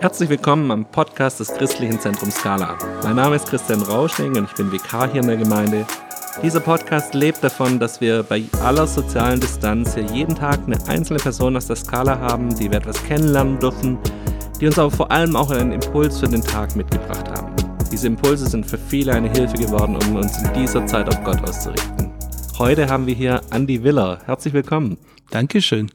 Herzlich willkommen am Podcast des Christlichen Zentrums Skala. Mein Name ist Christian Rauschning und ich bin Vikar hier in der Gemeinde. Dieser Podcast lebt davon, dass wir bei aller sozialen Distanz hier jeden Tag eine einzelne Person aus der Skala haben, die wir etwas kennenlernen dürfen, die uns aber vor allem auch einen Impuls für den Tag mitgebracht haben. Diese Impulse sind für viele eine Hilfe geworden, um uns in dieser Zeit auf Gott auszurichten. Heute haben wir hier Andy Willer. Herzlich willkommen. Dankeschön.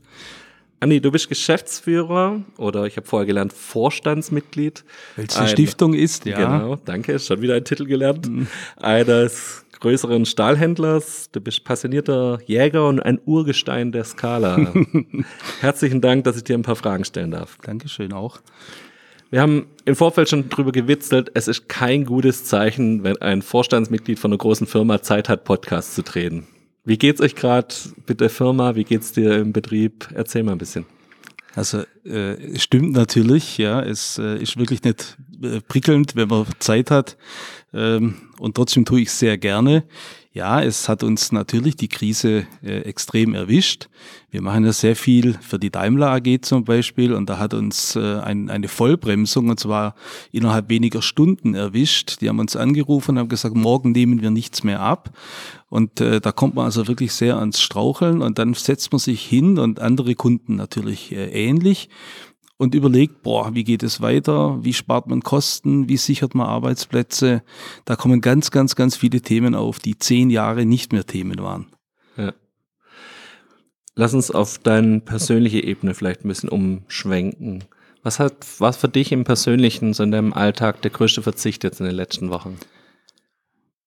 Andi, du bist Geschäftsführer oder ich habe vorher gelernt Vorstandsmitglied. Welche ein, Stiftung ist, ja. Genau, danke, schon wieder ein Titel gelernt. Mhm. Eines größeren Stahlhändlers. Du bist passionierter Jäger und ein Urgestein der Skala. Herzlichen Dank, dass ich dir ein paar Fragen stellen darf. Dankeschön auch. Wir haben im Vorfeld schon drüber gewitzelt, es ist kein gutes Zeichen, wenn ein Vorstandsmitglied von einer großen Firma Zeit hat, Podcasts zu drehen. Wie geht's euch gerade mit der Firma? Wie geht's dir im Betrieb? Erzähl mal ein bisschen. Also äh, stimmt natürlich, ja. Es äh, ist wirklich nicht äh, prickelnd, wenn man Zeit hat. Ähm, und trotzdem tue ich es sehr gerne. Ja, es hat uns natürlich die Krise äh, extrem erwischt. Wir machen ja sehr viel für die Daimler AG zum Beispiel und da hat uns äh, ein, eine Vollbremsung und zwar innerhalb weniger Stunden erwischt. Die haben uns angerufen und haben gesagt, morgen nehmen wir nichts mehr ab. Und äh, da kommt man also wirklich sehr ans Straucheln und dann setzt man sich hin und andere Kunden natürlich äh, ähnlich und überlegt, boah, wie geht es weiter? Wie spart man Kosten? Wie sichert man Arbeitsplätze? Da kommen ganz, ganz, ganz viele Themen auf, die zehn Jahre nicht mehr Themen waren. Ja. Lass uns auf deine persönliche Ebene vielleicht ein bisschen umschwenken. Was hat, was für dich im Persönlichen, so in deinem Alltag, der größte Verzicht jetzt in den letzten Wochen?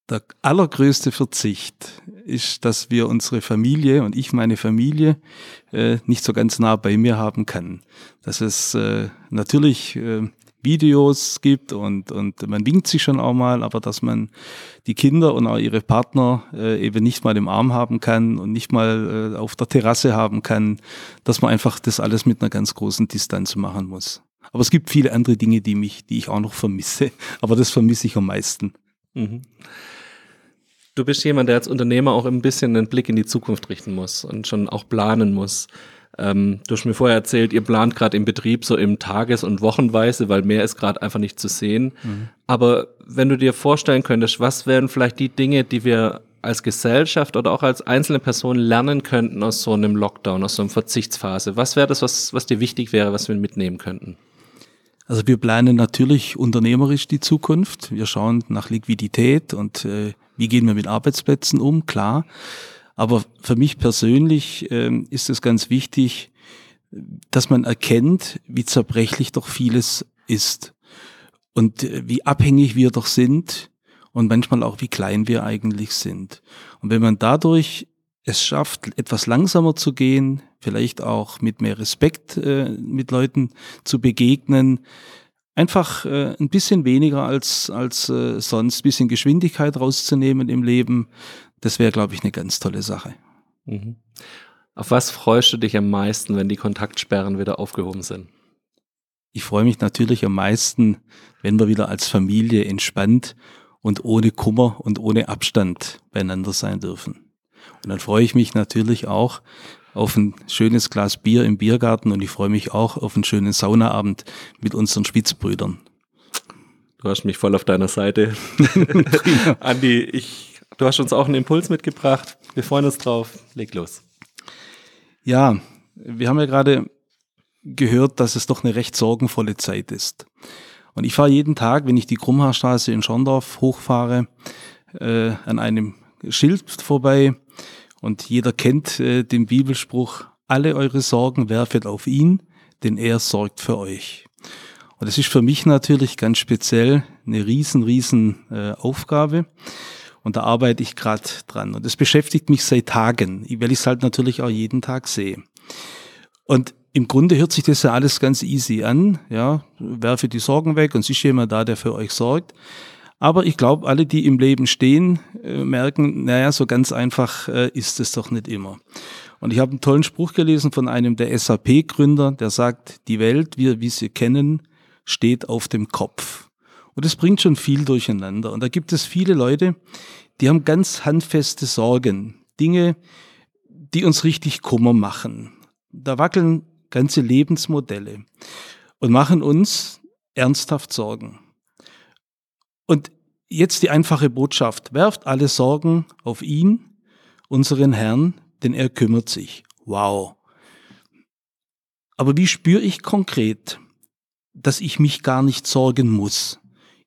Der allergrößte Verzicht ist, dass wir unsere Familie und ich meine Familie äh, nicht so ganz nah bei mir haben kann. Dass es äh, natürlich äh, Videos gibt und, und man winkt sich schon auch mal, aber dass man die Kinder und auch ihre Partner äh, eben nicht mal im Arm haben kann und nicht mal äh, auf der Terrasse haben kann, dass man einfach das alles mit einer ganz großen Distanz machen muss. Aber es gibt viele andere Dinge, die mich, die ich auch noch vermisse, aber das vermisse ich am meisten. Mhm du bist jemand, der als Unternehmer auch ein bisschen einen Blick in die Zukunft richten muss und schon auch planen muss. Ähm, du hast mir vorher erzählt, ihr plant gerade im Betrieb so im Tages- und Wochenweise, weil mehr ist gerade einfach nicht zu sehen. Mhm. Aber wenn du dir vorstellen könntest, was wären vielleicht die Dinge, die wir als Gesellschaft oder auch als einzelne Person lernen könnten aus so einem Lockdown, aus so einer Verzichtsphase? Was wäre das, was, was dir wichtig wäre, was wir mitnehmen könnten? Also wir planen natürlich unternehmerisch die Zukunft. Wir schauen nach Liquidität und äh, wie gehen wir mit Arbeitsplätzen um, klar. Aber für mich persönlich äh, ist es ganz wichtig, dass man erkennt, wie zerbrechlich doch vieles ist und äh, wie abhängig wir doch sind und manchmal auch wie klein wir eigentlich sind. Und wenn man dadurch es schafft, etwas langsamer zu gehen, vielleicht auch mit mehr Respekt äh, mit Leuten zu begegnen, einfach äh, ein bisschen weniger als, als äh, sonst, bisschen Geschwindigkeit rauszunehmen im Leben, das wäre, glaube ich, eine ganz tolle Sache. Mhm. Auf was freust du dich am meisten, wenn die Kontaktsperren wieder aufgehoben sind? Ich freue mich natürlich am meisten, wenn wir wieder als Familie entspannt und ohne Kummer und ohne Abstand beieinander sein dürfen. Und dann freue ich mich natürlich auch auf ein schönes Glas Bier im Biergarten und ich freue mich auch auf einen schönen Saunaabend mit unseren Spitzbrüdern. Du hast mich voll auf deiner Seite. Andi, ich, du hast uns auch einen Impuls mitgebracht. Wir freuen uns drauf. Leg los. Ja, wir haben ja gerade gehört, dass es doch eine recht sorgenvolle Zeit ist. Und ich fahre jeden Tag, wenn ich die Krummhaarstraße in Schorndorf hochfahre, äh, an einem Schild vorbei, und jeder kennt äh, den Bibelspruch, alle eure Sorgen werfet auf ihn, denn er sorgt für euch. Und das ist für mich natürlich ganz speziell eine riesen, riesen äh, Aufgabe. Und da arbeite ich gerade dran. Und das beschäftigt mich seit Tagen, weil ich es halt natürlich auch jeden Tag sehe. Und im Grunde hört sich das ja alles ganz easy an. Ja, werfe die Sorgen weg und es ist jemand da, der für euch sorgt. Aber ich glaube, alle, die im Leben stehen, äh, merken, naja, so ganz einfach äh, ist es doch nicht immer. Und ich habe einen tollen Spruch gelesen von einem der SAP-Gründer, der sagt, die Welt, wie wir sie kennen, steht auf dem Kopf. Und es bringt schon viel durcheinander. Und da gibt es viele Leute, die haben ganz handfeste Sorgen, Dinge, die uns richtig Kummer machen. Da wackeln ganze Lebensmodelle und machen uns ernsthaft Sorgen. Und jetzt die einfache Botschaft. Werft alle Sorgen auf ihn, unseren Herrn, denn er kümmert sich. Wow. Aber wie spüre ich konkret, dass ich mich gar nicht sorgen muss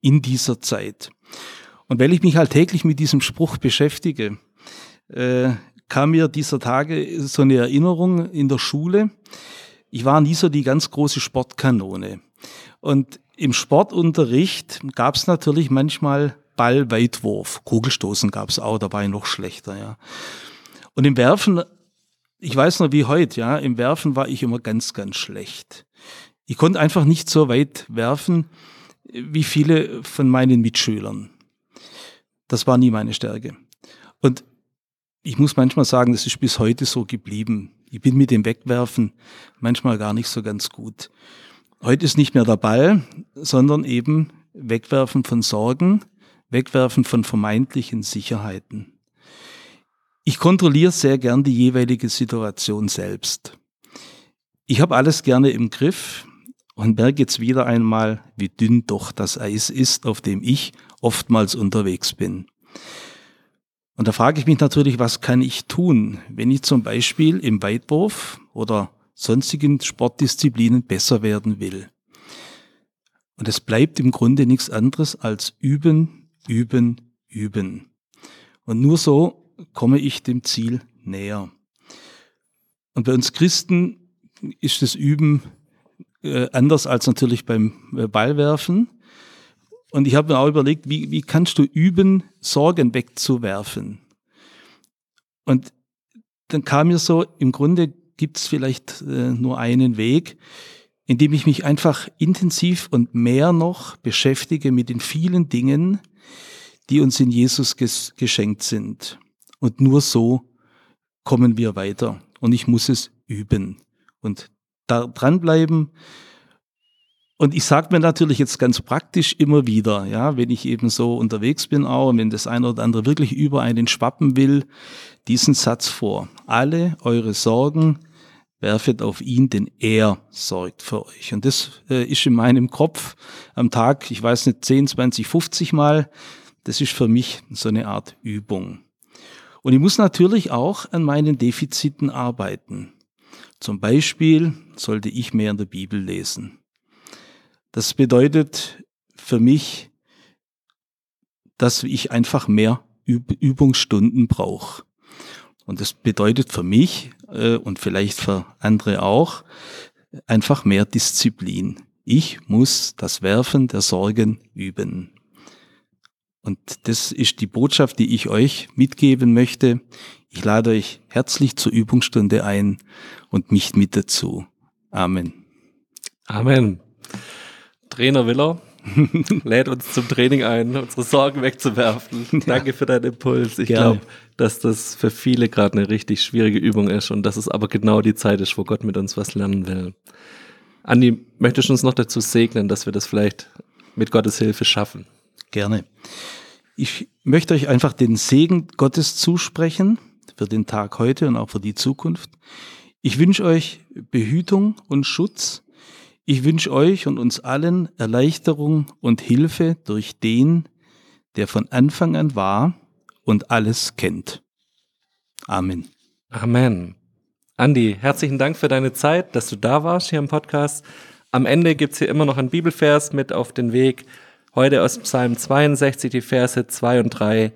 in dieser Zeit? Und weil ich mich alltäglich mit diesem Spruch beschäftige, äh, kam mir dieser Tage so eine Erinnerung in der Schule. Ich war nie so die ganz große Sportkanone. Und im Sportunterricht gab es natürlich manchmal Ballweitwurf. Kugelstoßen gab es auch, dabei noch schlechter, ja. Und im Werfen, ich weiß noch wie heute, ja, im Werfen war ich immer ganz, ganz schlecht. Ich konnte einfach nicht so weit werfen wie viele von meinen Mitschülern. Das war nie meine Stärke. Und ich muss manchmal sagen, das ist bis heute so geblieben. Ich bin mit dem Wegwerfen manchmal gar nicht so ganz gut. Heute ist nicht mehr der Ball, sondern eben Wegwerfen von Sorgen, Wegwerfen von vermeintlichen Sicherheiten. Ich kontrolliere sehr gern die jeweilige Situation selbst. Ich habe alles gerne im Griff und merke jetzt wieder einmal, wie dünn doch das Eis ist, auf dem ich oftmals unterwegs bin. Und da frage ich mich natürlich, was kann ich tun, wenn ich zum Beispiel im Weitwurf oder sonstigen Sportdisziplinen besser werden will. Und es bleibt im Grunde nichts anderes als üben, üben, üben. Und nur so komme ich dem Ziel näher. Und bei uns Christen ist das Üben äh, anders als natürlich beim äh, Ballwerfen. Und ich habe mir auch überlegt, wie, wie kannst du üben, Sorgen wegzuwerfen? Und dann kam mir so, im Grunde gibt es vielleicht äh, nur einen Weg, indem ich mich einfach intensiv und mehr noch beschäftige mit den vielen Dingen, die uns in Jesus ges geschenkt sind. Und nur so kommen wir weiter. Und ich muss es üben und da dranbleiben und ich sage mir natürlich jetzt ganz praktisch immer wieder, ja, wenn ich eben so unterwegs bin auch und wenn das eine oder andere wirklich über einen schwappen will, diesen Satz vor. Alle eure Sorgen werfet auf ihn, denn er sorgt für euch. Und das äh, ist in meinem Kopf am Tag, ich weiß nicht, 10, 20, 50 Mal. Das ist für mich so eine Art Übung. Und ich muss natürlich auch an meinen Defiziten arbeiten. Zum Beispiel sollte ich mehr in der Bibel lesen. Das bedeutet für mich, dass ich einfach mehr Übungsstunden brauche. Und das bedeutet für mich äh, und vielleicht für andere auch einfach mehr Disziplin. Ich muss das Werfen der Sorgen üben. Und das ist die Botschaft, die ich euch mitgeben möchte. Ich lade euch herzlich zur Übungsstunde ein und mich mit dazu. Amen. Amen. Trainer Willer lädt uns zum Training ein, unsere Sorgen wegzuwerfen. Ja. Danke für deinen Impuls. Ich glaube, dass das für viele gerade eine richtig schwierige Übung ist und dass es aber genau die Zeit ist, wo Gott mit uns was lernen will. Andi, möchtest du uns noch dazu segnen, dass wir das vielleicht mit Gottes Hilfe schaffen? Gerne. Ich möchte euch einfach den Segen Gottes zusprechen für den Tag heute und auch für die Zukunft. Ich wünsche euch Behütung und Schutz ich wünsche euch und uns allen Erleichterung und Hilfe durch den, der von Anfang an war und alles kennt. Amen. Amen. Andi, herzlichen Dank für deine Zeit, dass du da warst hier im Podcast. Am Ende gibt es hier immer noch einen Bibelvers mit auf den Weg. Heute aus Psalm 62, die Verse 2 und 3.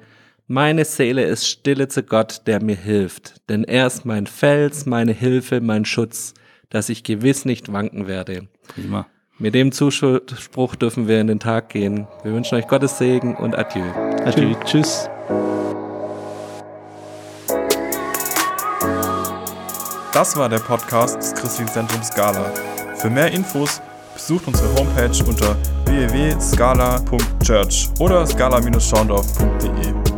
Meine Seele ist stille zu Gott, der mir hilft, denn er ist mein Fels, meine Hilfe, mein Schutz dass ich gewiss nicht wanken werde. Prima. Mit dem Zuspruch dürfen wir in den Tag gehen. Wir wünschen euch Gottes Segen und Adieu. Adieu. Tschüss. Das war der Podcast des Christlichen Zentrums Scala. Für mehr Infos besucht unsere Homepage unter www.scala.church oder scala-schaundorf.de.